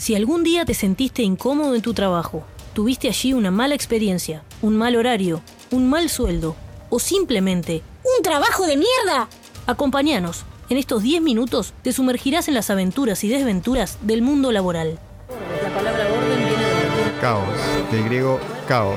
Si algún día te sentiste incómodo en tu trabajo, tuviste allí una mala experiencia, un mal horario, un mal sueldo o simplemente ¡Un trabajo de mierda! Acompáñanos. En estos 10 minutos te sumergirás en las aventuras y desventuras del mundo laboral. Caos, del griego caos,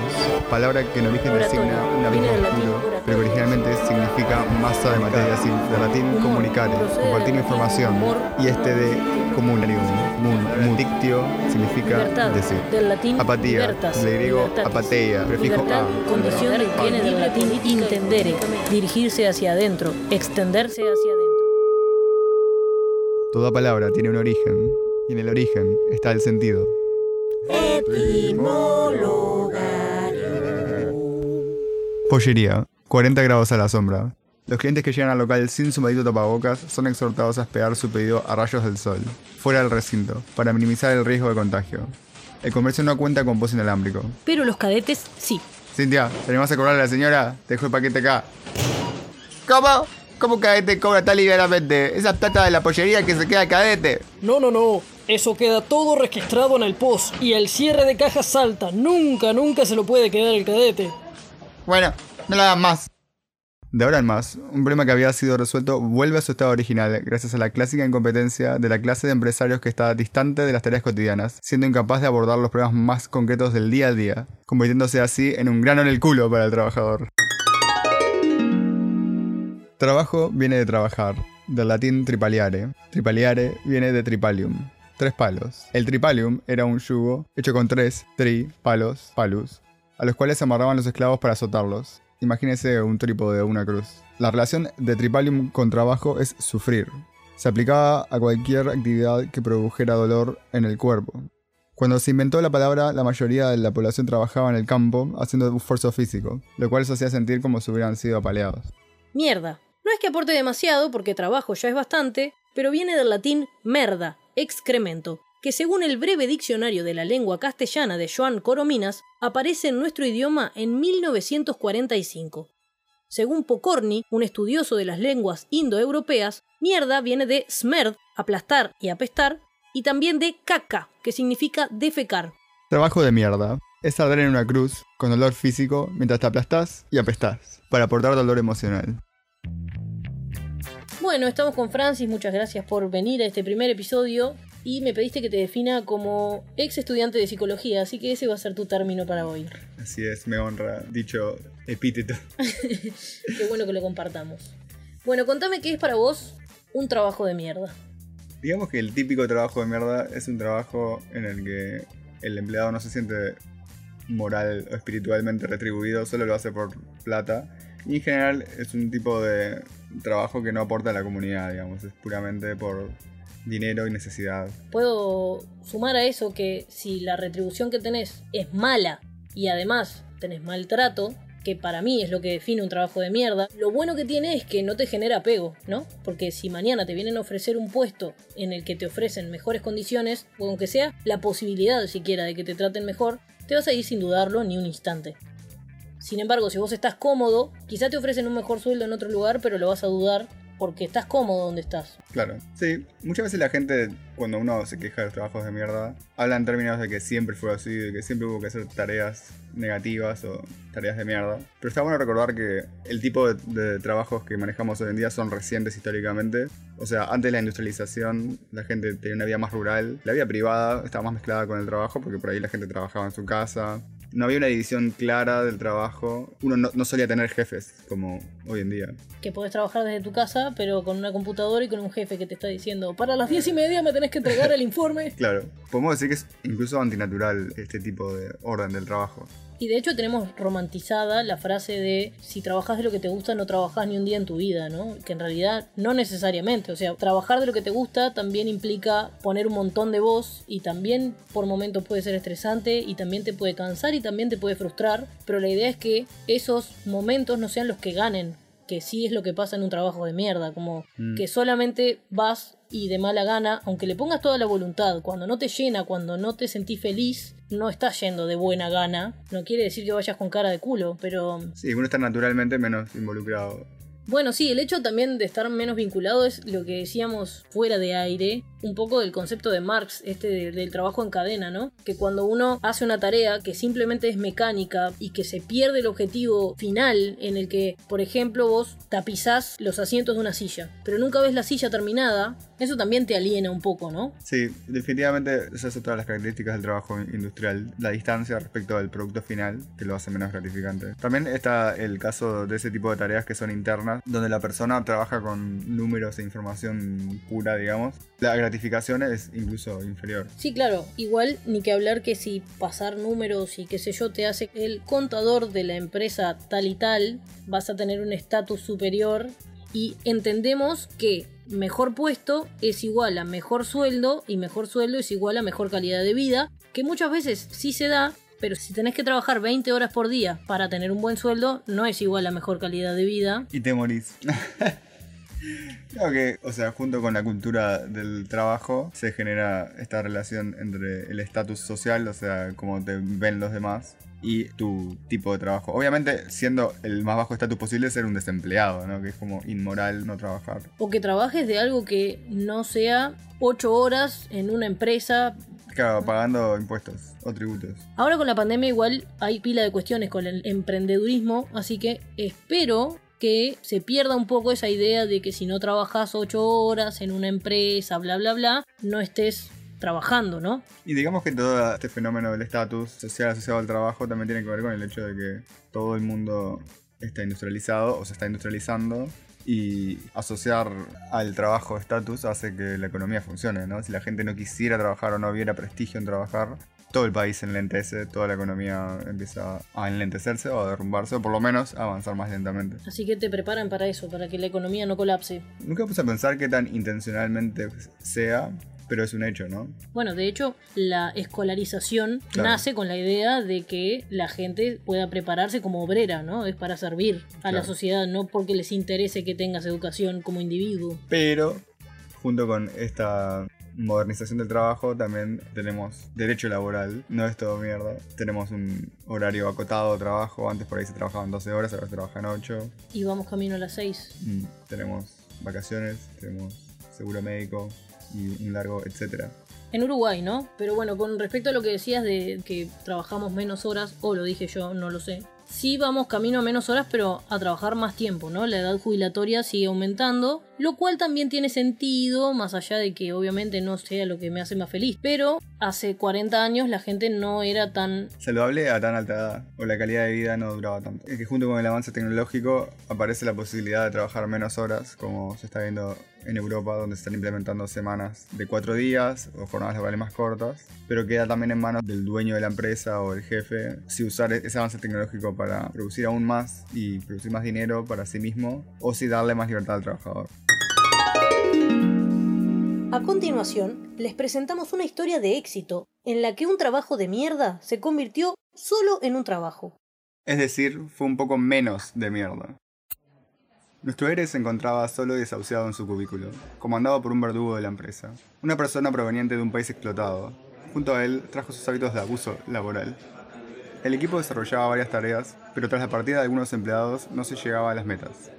palabra que en origen designa un abismo oscuro, pero que originalmente significa masa de materia, así, de latín comunicare, compartir información, y este de comunarium, mun, mun, dictio, significa decir. del latín Apatía, del griego apateia, prefijo a. condición de viene del latín intendere, dirigirse hacia adentro, extenderse hacia adentro. Toda palabra tiene un origen, y en el origen está el sentido. Pollería, 40 grados a la sombra. Los clientes que llegan al local sin su maldito tapabocas son exhortados a esperar su pedido a rayos del sol, fuera del recinto, para minimizar el riesgo de contagio. El comercio no cuenta con post inalámbrico. Pero los cadetes sí. Cintia, ¿tenemos a cobrarle a la señora? Te dejo el paquete acá. ¿Cómo? ¿Cómo cadete cobra tan liberamente? Esa plata de la pollería que se queda cadete. No, no, no. Eso queda todo registrado en el post y el cierre de caja salta. Nunca, nunca se lo puede quedar el cadete. Bueno, no lo hagan más. De ahora en más, un problema que había sido resuelto vuelve a su estado original gracias a la clásica incompetencia de la clase de empresarios que está distante de las tareas cotidianas, siendo incapaz de abordar los problemas más concretos del día a día, convirtiéndose así en un grano en el culo para el trabajador. Trabajo viene de trabajar, del latín tripaliare. Tripaliare viene de tripalium, tres palos. El tripalium era un yugo hecho con tres tri, palos, palus, a los cuales se amarraban los esclavos para azotarlos. Imagínese un trípode de una cruz. La relación de tripalium con trabajo es sufrir. Se aplicaba a cualquier actividad que produjera dolor en el cuerpo. Cuando se inventó la palabra, la mayoría de la población trabajaba en el campo haciendo esfuerzo físico, lo cual se hacía sentir como si hubieran sido apaleados. Mierda. No es que aporte demasiado, porque trabajo ya es bastante, pero viene del latín merda, excremento, que según el breve diccionario de la lengua castellana de Joan Corominas, aparece en nuestro idioma en 1945. Según Pokorny, un estudioso de las lenguas indoeuropeas, mierda viene de smerd, aplastar y apestar, y también de caca, que significa defecar. Trabajo de mierda. Es arder en una cruz, con dolor físico, mientras te aplastás y apestás, para aportar dolor emocional. Bueno, estamos con Francis, muchas gracias por venir a este primer episodio y me pediste que te defina como ex estudiante de psicología, así que ese va a ser tu término para hoy. Así es, me honra dicho epíteto. Qué bueno que lo compartamos. Bueno, contame qué es para vos un trabajo de mierda. Digamos que el típico trabajo de mierda es un trabajo en el que el empleado no se siente moral o espiritualmente retribuido, solo lo hace por plata. Y en general es un tipo de trabajo que no aporta a la comunidad, digamos, es puramente por dinero y necesidad. Puedo sumar a eso que si la retribución que tenés es mala y además tenés maltrato, que para mí es lo que define un trabajo de mierda, lo bueno que tiene es que no te genera apego, ¿no? Porque si mañana te vienen a ofrecer un puesto en el que te ofrecen mejores condiciones, o aunque sea la posibilidad siquiera de que te traten mejor, te vas a ir sin dudarlo ni un instante. Sin embargo, si vos estás cómodo, quizá te ofrecen un mejor sueldo en otro lugar, pero lo vas a dudar porque estás cómodo donde estás. Claro, sí. Muchas veces la gente, cuando uno se queja de los trabajos de mierda, habla en términos de que siempre fue así, de que siempre hubo que hacer tareas negativas o tareas de mierda. Pero está bueno recordar que el tipo de, de trabajos que manejamos hoy en día son recientes históricamente. O sea, antes de la industrialización, la gente tenía una vida más rural. La vida privada estaba más mezclada con el trabajo porque por ahí la gente trabajaba en su casa. No había una división clara del trabajo. Uno no, no solía tener jefes como hoy en día. Que podés trabajar desde tu casa, pero con una computadora y con un jefe que te está diciendo, para las diez y media me tenés que entregar el informe. Claro, podemos decir que es incluso antinatural este tipo de orden del trabajo. Y de hecho tenemos romantizada la frase de si trabajas de lo que te gusta no trabajas ni un día en tu vida, ¿no? Que en realidad no necesariamente, o sea, trabajar de lo que te gusta también implica poner un montón de voz y también por momentos puede ser estresante y también te puede cansar y también te puede frustrar, pero la idea es que esos momentos no sean los que ganen, que sí es lo que pasa en un trabajo de mierda, como Mm. que solamente vas y de mala gana, aunque le pongas toda la voluntad, cuando no te llena, cuando no te sentís feliz, no estás yendo de buena gana. No quiere decir que vayas con cara de culo, pero Sí, uno está naturalmente menos involucrado. Bueno, sí, el hecho también de estar menos vinculado es lo que decíamos fuera de aire, un poco del concepto de Marx, este de- del trabajo en cadena, ¿no? Que cuando uno hace una tarea que simplemente es mecánica y que se pierde el objetivo final en el que, por ejemplo, vos tapizás los asientos de una silla, pero nunca ves la silla terminada, eso también te aliena un poco, ¿no? Sí, definitivamente esa es otra de las características del trabajo industrial, la distancia respecto al producto final, que lo hace menos gratificante. También está el caso de ese tipo de tareas que son internas, donde la persona trabaja con números e información pura, digamos. La gratificación es incluso inferior. Sí, claro, igual ni que hablar que si pasar números y qué sé yo te hace el contador de la empresa tal y tal, vas a tener un estatus superior y entendemos que mejor puesto es igual a mejor sueldo y mejor sueldo es igual a mejor calidad de vida, que muchas veces sí se da, pero si tenés que trabajar 20 horas por día para tener un buen sueldo, no es igual a mejor calidad de vida. Y te morís. Creo que, o sea, junto con la cultura del trabajo se genera esta relación entre el estatus social, o sea, cómo te ven los demás, y tu tipo de trabajo. Obviamente, siendo el más bajo estatus posible, ser un desempleado, ¿no? Que es como inmoral no trabajar. O que trabajes de algo que no sea 8 horas en una empresa Claro, pagando impuestos o tributos. Ahora con la pandemia igual hay pila de cuestiones con el emprendedurismo, así que espero que se pierda un poco esa idea de que si no trabajas 8 horas en una empresa, bla, bla, bla, no estés trabajando, ¿no? Y digamos que todo este fenómeno del estatus social asociado al trabajo también tiene que ver con el hecho de que todo el mundo está industrializado o se está industrializando y asociar al trabajo estatus hace que la economía funcione, ¿no? Si la gente no quisiera trabajar o no viera prestigio en trabajar, todo el país enlentece, toda la economía empieza a enlentecerse o a derrumbarse o por lo menos a avanzar más lentamente. Así que te preparan para eso, para que la economía no colapse. Nunca puse a pensar qué tan intencionalmente sea, pero es un hecho, ¿no? Bueno, de hecho, la escolarización Claro. nace con la idea de que la gente pueda prepararse como obrera, ¿no? Es para servir a la sociedad, no porque les interese que tengas educación como individuo. Pero, junto con esta modernización del trabajo, también tenemos derecho laboral. No es todo mierda. Tenemos un horario acotado de trabajo. Antes por ahí se trabajaban 12 horas, ahora se trabajan 8. Y vamos camino a las 6. Mm, tenemos vacaciones, tenemos seguro médico y un largo etcétera. En Uruguay, ¿no? Pero bueno, con respecto a lo que decías de que trabajamos menos horas, o lo dije yo, no lo sé. Sí vamos camino a menos horas, pero a trabajar más tiempo, ¿no? La edad jubilatoria sigue aumentando, lo cual también tiene sentido, más allá de que obviamente no sea lo que me hace más feliz. Pero hace 40 años la gente no era tan... Saludable a tan alta edad, o la calidad de vida no duraba tanto. Que junto con el avance tecnológico aparece la posibilidad de trabajar menos horas, como se está viendo en Europa, donde se están implementando semanas de cuatro días o jornadas laborales más cortas, pero queda también en manos del dueño de la empresa o el jefe si usar ese avance tecnológico para producir aún más y producir más dinero para sí mismo, o si darle más libertad al trabajador. A continuación, les presentamos una historia de éxito en la que un trabajo de mierda se convirtió solo en un trabajo. Es decir, fue un poco menos de mierda. Nuestro héroe se encontraba solo y desahuciado en su cubículo, comandado por un verdugo de la empresa, una persona proveniente de un país explotado. Junto a él trajo sus hábitos de abuso laboral. El equipo desarrollaba varias tareas, pero tras la partida de algunos empleados no se llegaba a las metas.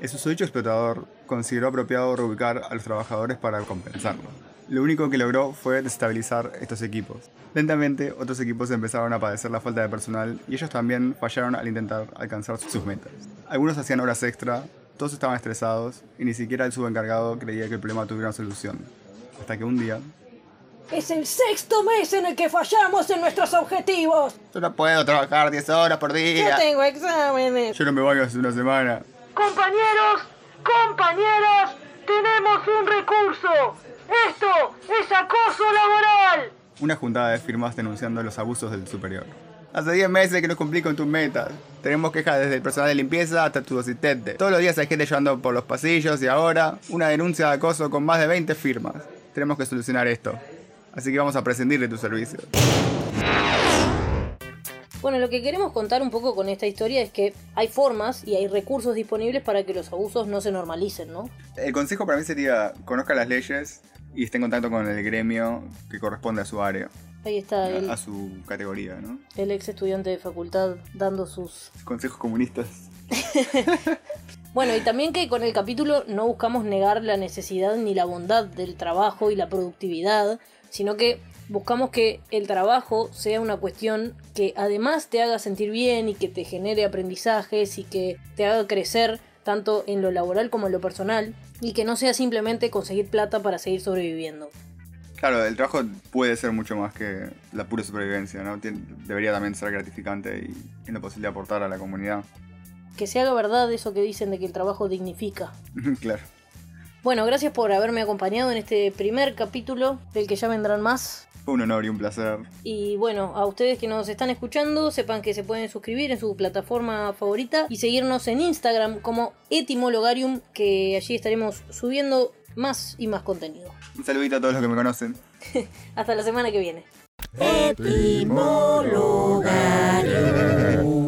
El susodicho explotador consideró apropiado reubicar a los trabajadores para compensarlo. Lo único que logró fue desestabilizar estos equipos. Lentamente, otros equipos empezaron a padecer la falta de personal y ellos también fallaron al intentar alcanzar sus metas. Algunos hacían horas extra, todos estaban estresados y ni siquiera el subencargado creía que el problema tuviera una solución. Hasta que un día... Es el sexto mes en el que fallamos en nuestros objetivos. Yo no puedo trabajar 10 horas por día. tengo exámenes. Yo no me baño hace una semana. Compañeros, compañeras, tenemos un recurso. Esto es acoso laboral. Una juntada de firmas denunciando los abusos del superior. Hace 10 meses que no cumplí con tus metas. Tenemos quejas desde el personal de limpieza hasta tu asistente. Todos los días hay gente llorando por los pasillos y ahora una denuncia de acoso con más de 20 firmas. Tenemos que solucionar esto. Así que vamos a prescindir de tus servicios. Bueno, lo que queremos contar un poco con esta historia es que hay formas y hay recursos disponibles para que los abusos no se normalicen, ¿no? El consejo para mí sería conozca las leyes y esté en contacto con el gremio que corresponde a su área, Ahí está el, a su categoría, ¿no? el ex estudiante de facultad dando sus... Consejos comunistas. Bueno, y también que con el capítulo no buscamos negar la necesidad ni la bondad del trabajo y la productividad, sino que buscamos que el trabajo sea una cuestión que además te haga sentir bien y que te genere aprendizajes y que te haga crecer tanto en lo laboral como en lo personal y que no sea simplemente conseguir plata para seguir sobreviviendo. Claro, el trabajo puede ser mucho más que la pura supervivencia, ¿no? debería también ser gratificante y, la posibilidad de aportar a la comunidad. Que se haga verdad eso que dicen de que el trabajo dignifica. claro. Bueno, gracias por haberme acompañado en este primer capítulo, del que ya vendrán más. Fue un honor y un placer. Y bueno, a ustedes que nos están escuchando, sepan que se pueden suscribir en su plataforma favorita y seguirnos en Instagram como Etimologarium, que allí estaremos subiendo más y más contenido. Un saludito a todos los que me conocen. Hasta la semana que viene. Etimologarium.